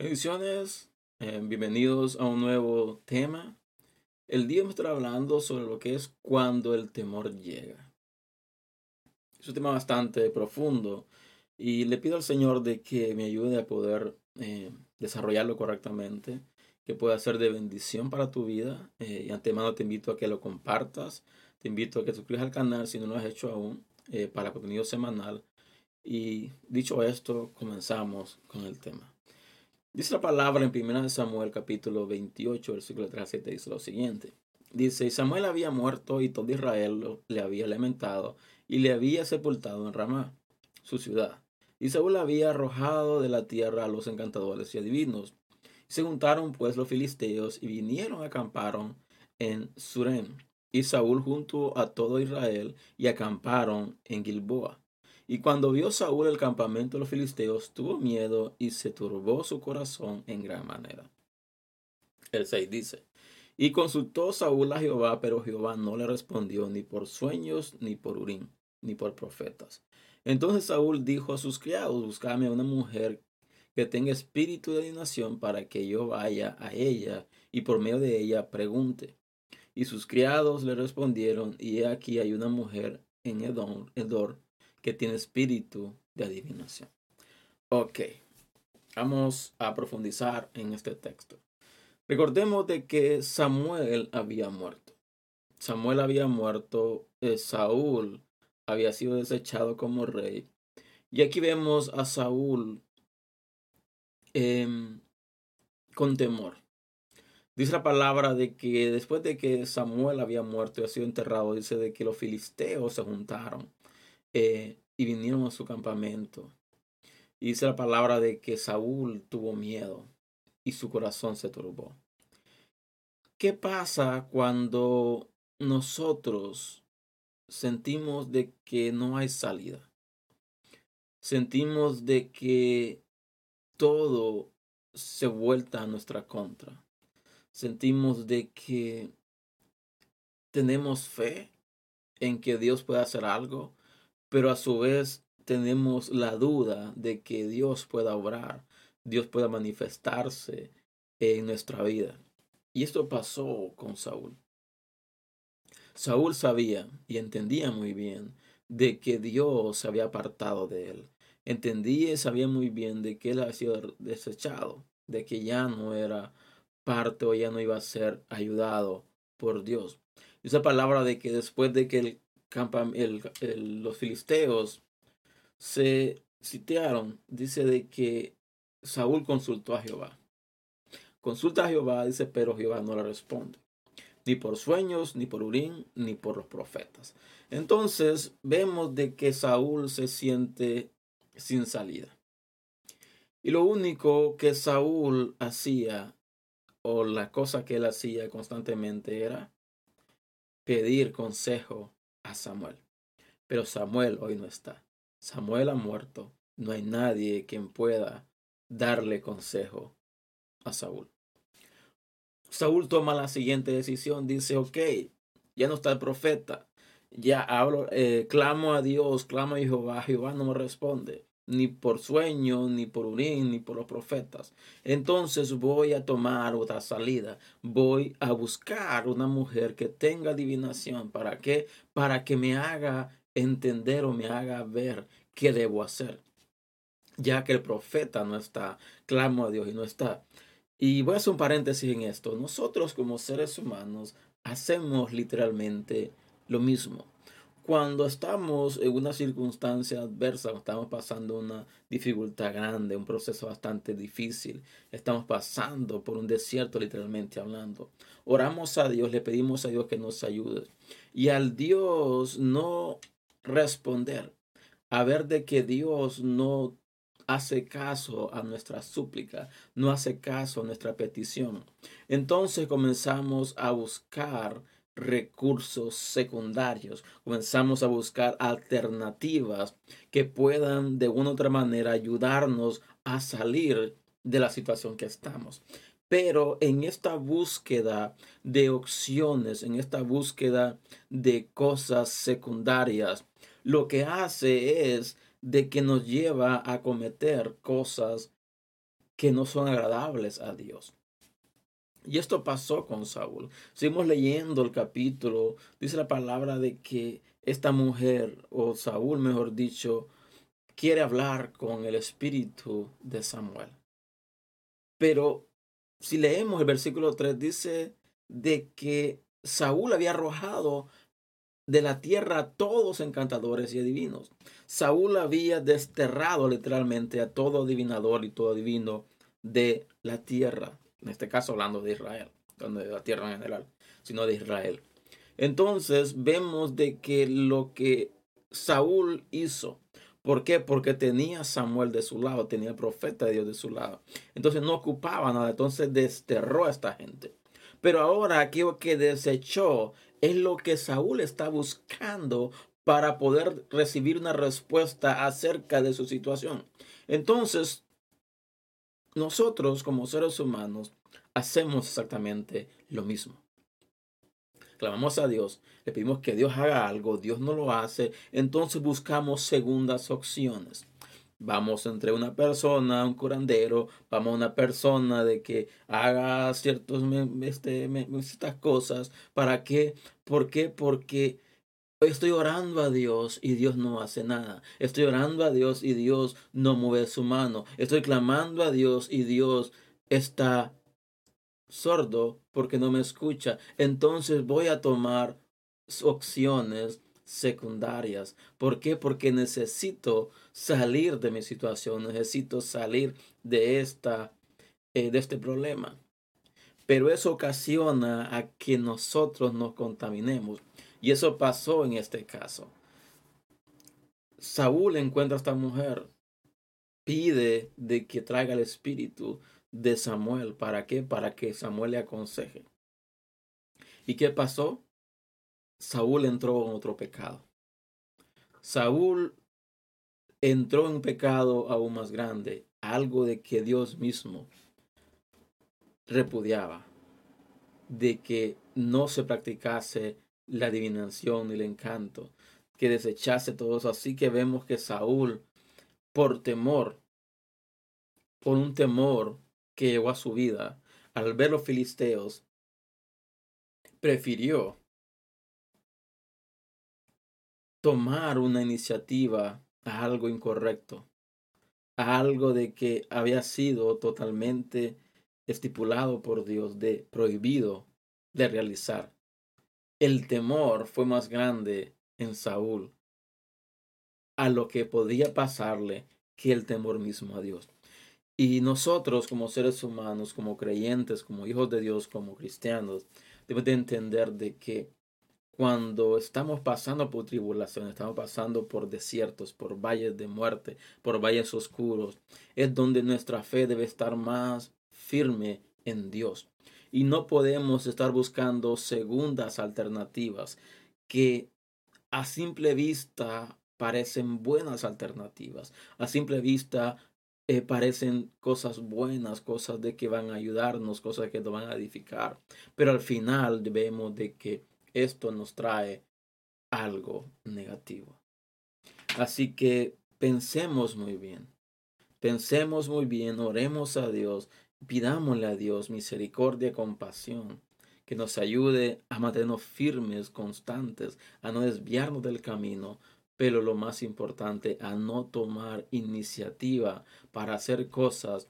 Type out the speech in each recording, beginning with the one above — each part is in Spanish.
Bendiciones, eh, bienvenidos a un nuevo tema. El día me estará hablando sobre lo que es cuando el temor llega. Es un tema bastante profundo y le pido al Señor de que me ayude a poder eh, desarrollarlo correctamente, que pueda ser de bendición para tu vida. Eh, y antemano te invito a que lo compartas, te invito a que te suscribas al canal si no lo has hecho aún para contenido semanal. Y dicho esto, comenzamos con el tema. Dice la palabra en 1 Samuel capítulo 28, versículo 3 7, dice lo siguiente. Dice, Samuel había muerto y todo Israel le había lamentado y le había sepultado en Ramá, su ciudad. Y Saúl había arrojado de la tierra a los encantadores y adivinos. Se juntaron pues los filisteos y vinieron, acamparon en Surem. Y Saúl junto a todo Israel y acamparon en Gilboa. Y cuando vio Saúl el campamento de los filisteos, tuvo miedo y se turbó su corazón en gran manera. El 6 dice, y consultó Saúl a Jehová, pero Jehová no le respondió ni por sueños, ni por Urim, ni por profetas. Entonces Saúl dijo a sus criados, buscame a una mujer que tenga espíritu de adivinación para que yo vaya a ella y por medio de ella pregunte. Y sus criados le respondieron, y aquí hay una mujer en Edom, Edor, que tiene espíritu de adivinación. Ok, vamos a profundizar en este texto. Recordemos de que Samuel había muerto. Samuel había muerto, eh, Saúl había sido desechado como rey. Y aquí vemos a Saúl em, con temor. Dice la palabra de que después de que Samuel había muerto y ha sido enterrado, dice de que los filisteos se juntaron eh, y vinieron a su campamento. Y dice la palabra de que Saúl tuvo miedo y su corazón se turbó. ¿Qué pasa cuando nosotros sentimos de que no hay salida? Sentimos de que todo se vuelta a nuestra contra. Sentimos de que tenemos fe en que Dios puede hacer algo, pero a su vez tenemos la duda de que Dios pueda obrar, Dios pueda manifestarse en nuestra vida. Y esto pasó con Saúl. Saúl sabía y entendía muy bien de que Dios se había apartado de él. Entendía y sabía muy bien de que él había sido desechado, de que ya no era parte o ya no iba a ser ayudado por Dios. Esa palabra de que después de que los filisteos se sitiaron, dice de que Saúl consultó a Jehová. Consulta a Jehová, dice, pero Jehová no le responde. Ni por sueños, ni por Urín, ni por los profetas. Entonces vemos de que Saúl se siente sin salida. Y lo único que Saúl hacía, o la cosa que él hacía constantemente, era pedir consejo a Samuel. Pero Samuel hoy no está. Samuel ha muerto. No hay nadie quien pueda darle consejo a Saúl. Saúl toma la siguiente decisión. Dice, ok, ya no está el profeta. Ya hablo, eh, clamo a Dios, clamo a Jehová. Jehová no me responde ni por sueño, ni por Urín, ni por los profetas. Entonces voy a tomar otra salida. Voy a buscar una mujer que tenga adivinación. ¿Para qué? Para que me haga entender o me haga ver qué debo hacer. Ya que el profeta no está, clamo a Dios y no está. Y voy a hacer un paréntesis en esto. Nosotros como seres humanos hacemos literalmente lo mismo cuando estamos en una circunstancia adversa, estamos pasando una dificultad grande, un proceso bastante difícil, estamos pasando por un desierto literalmente hablando, oramos a Dios, le pedimos a Dios que nos ayude. Y al Dios no responder, a ver de que Dios no hace caso a nuestra súplica, no hace caso a nuestra petición. Entonces comenzamos a buscar recursos secundarios. Comenzamos a buscar alternativas que puedan de una u otra manera ayudarnos a salir de la situación que estamos. Pero en esta búsqueda de opciones, en esta búsqueda de cosas secundarias, lo que hace es de que nos lleva a cometer cosas que no son agradables a Dios. Y esto pasó con Saúl. Seguimos leyendo el capítulo. Dice la palabra de que esta mujer, o Saúl mejor dicho, quiere hablar con el espíritu de Samuel. Pero si leemos el versículo 3, dice de que Saúl había arrojado de la tierra todos encantadores y adivinos. Saúl había desterrado literalmente a todo adivinador y todo adivino de la tierra. En este caso hablando de Israel, no de la tierra en general, sino de Israel. Entonces vemos de que lo que Saúl hizo, ¿por qué? Porque tenía Samuel de su lado, tenía el profeta de Dios de su lado. Entonces no ocupaba nada, entonces desterró a esta gente. Pero ahora aquello que desechó es lo que Saúl está buscando para poder recibir una respuesta acerca de su situación. Entonces, nosotros como seres humanos hacemos exactamente lo mismo. Clamamos a Dios, le pedimos que Dios haga algo, Dios no lo hace, entonces buscamos segundas opciones. Vamos entre una persona, un curandero, vamos a una persona de que haga ciertas este, estas cosas. ¿Para qué? ¿Por qué? Porque estoy orando a Dios y Dios no hace nada. Estoy orando a Dios y Dios no mueve su mano. Estoy clamando a Dios y Dios está sordo porque no me escucha. Entonces voy a tomar opciones secundarias. ¿Por qué? Porque necesito salir de mi situación, necesito salir de, esta, eh, de este problema. Pero eso ocasiona a que nosotros nos contaminemos. Y eso pasó en este caso. Saúl encuentra a esta mujer, pide de que traiga el espíritu de Samuel. ¿Para qué? Para que Samuel le aconseje. ¿Y qué pasó? Saúl entró en otro pecado. Saúl entró en un pecado aún más grande, algo de que Dios mismo repudiaba, de que no se practicase la adivinación y el encanto, que desechase todo eso. Así que vemos que Saúl, por temor, por un temor que llegó a su vida, al ver los filisteos, prefirió tomar una iniciativa a algo incorrecto, a algo de que había sido totalmente estipulado por Dios, de prohibido de realizar. El temor fue más grande en Saúl a lo que podía pasarle que el temor mismo a Dios. Y nosotros como seres humanos, como creyentes, como hijos de Dios, como cristianos, debemos de entender de que cuando estamos pasando por tribulaciones, estamos pasando por desiertos, por valles de muerte, por valles oscuros, es donde nuestra fe debe estar más firme en Dios. Y no podemos estar buscando segundas alternativas que a simple vista parecen buenas alternativas. A simple vista eh, parecen cosas buenas, cosas de que van a ayudarnos, cosas que nos van a edificar. Pero al final vemos de que esto nos trae algo negativo. Así que pensemos muy bien, pensemos muy bien, oremos a Dios, pidámosle a Dios misericordia, compasión, que nos ayude a mantenernos firmes, constantes, a no desviarnos del camino, pero lo más importante, a no tomar iniciativa para hacer cosas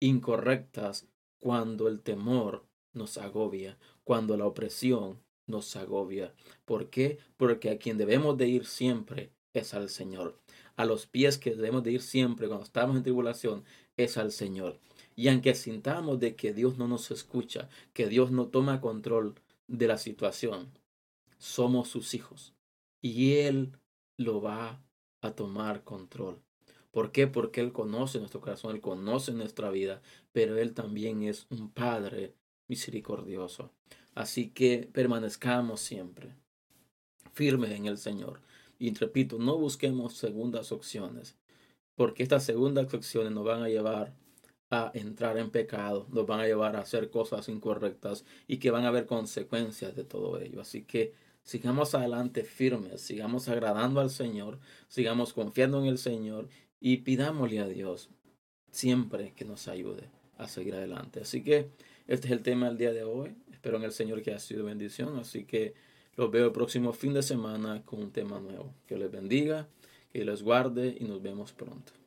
incorrectas cuando el temor nos agobia, cuando la opresión nos agobia. ¿Por qué? Porque a quien debemos de ir siempre es al Señor. A los pies que debemos de ir siempre cuando estamos en tribulación es al Señor. Y aunque sintamos de que Dios no nos escucha, que Dios no toma control de la situación, somos sus hijos. Y Él lo va a tomar control. ¿Por qué? Porque Él conoce nuestro corazón, Él conoce nuestra vida, pero Él también es un Padre misericordioso. Así que permanezcamos siempre firmes en el Señor. Y repito, no busquemos segundas opciones, porque estas segundas opciones nos van a llevar a entrar en pecado, nos van a llevar a hacer cosas incorrectas y que van a haber consecuencias de todo ello. Así que sigamos adelante firmes, sigamos agradando al Señor, sigamos confiando en el Señor y pidámosle a Dios siempre que nos ayude a seguir adelante. Así que este es el tema del día de hoy. Espero en el Señor que ha sido bendición. Así que los veo el próximo fin de semana con un tema nuevo. Que les bendiga, que les guarde y nos vemos pronto.